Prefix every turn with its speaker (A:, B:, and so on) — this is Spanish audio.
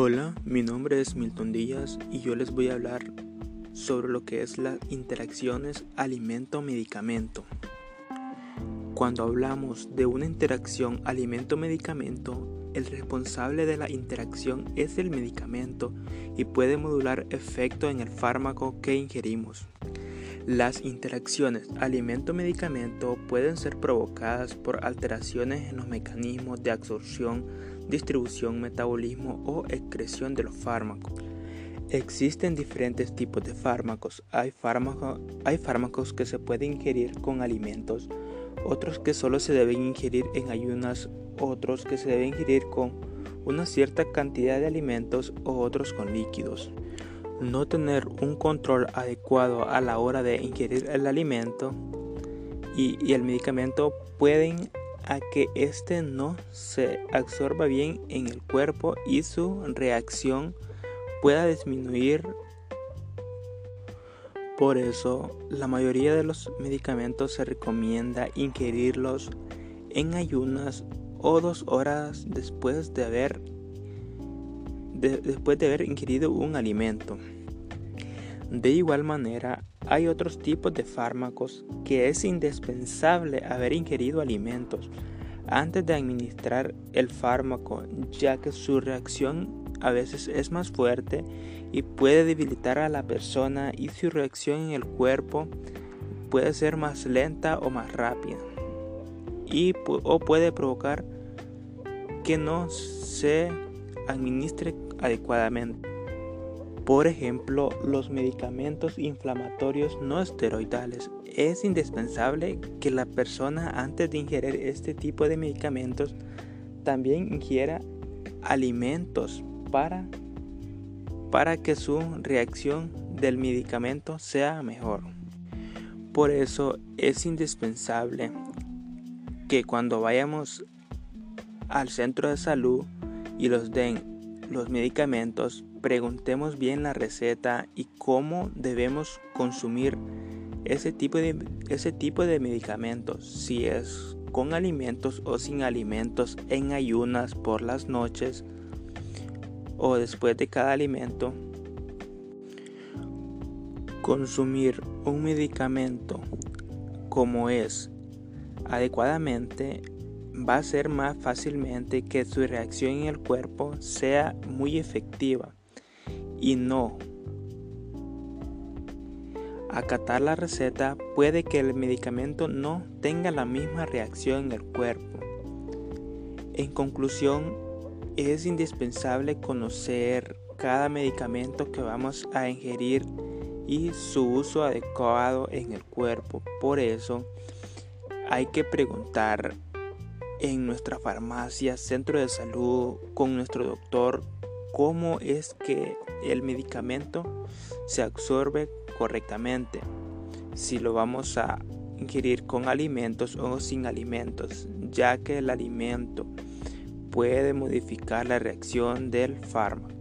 A: Hola, mi nombre es Milton Díaz y yo les voy a hablar sobre lo que es las interacciones alimento-medicamento. Cuando hablamos de una interacción alimento-medicamento, el responsable de la interacción es el medicamento y puede modular efecto en el fármaco que ingerimos. Las interacciones alimento-medicamento pueden ser provocadas por alteraciones en los mecanismos de absorción, distribución, metabolismo o excreción de los fármacos. Existen diferentes tipos de fármacos. Hay, fármacos que se pueden ingerir con alimentos, otros que solo se deben ingerir en ayunas, otros que se deben ingerir con una cierta cantidad de alimentos o otros con líquidos no tener un control adecuado a la hora de ingerir el alimento y, el medicamento pueden a que éste no se absorba bien en el cuerpo y su reacción pueda disminuir. Por eso, la mayoría de los medicamentos se recomienda ingerirlos en ayunas o dos horas después de haber después de haber ingerido un alimento. De igual manera, hay otros tipos de fármacos que es indispensable haber ingerido alimentos antes de administrar el fármaco, ya que su reacción a veces es más fuerte y puede debilitar a la persona y su reacción en el cuerpo puede ser más lenta o más rápida y o puede provocar que no se administre adecuadamente. Por ejemplo, los medicamentos inflamatorios no esteroidales. Es indispensable que la persona antes de ingerir este tipo de medicamentos también ingiera alimentos para, para que su reacción del medicamento sea mejor. Por eso es indispensable que cuando vayamos al centro de salud y los den los medicamentos, preguntemos bien la receta y cómo debemos consumir ese tipo de, ese tipo de medicamentos, si es con alimentos o sin alimentos, en ayunas por las noches o después de cada alimento. Consumir un medicamento como es adecuadamente va a ser más fácilmente que su reacción en el cuerpo sea muy efectiva y no acatar la receta puede que el medicamento no tenga la misma reacción en el cuerpo. En conclusión, es indispensable conocer cada medicamento que vamos a ingerir y su uso adecuado en el cuerpo. Por eso hay que preguntar en nuestra farmacia, centro de salud, con nuestro doctor, cómo es que el medicamento se absorbe correctamente. Si lo vamos a ingerir con alimentos o sin alimentos, ya que el alimento puede modificar la reacción del fármaco.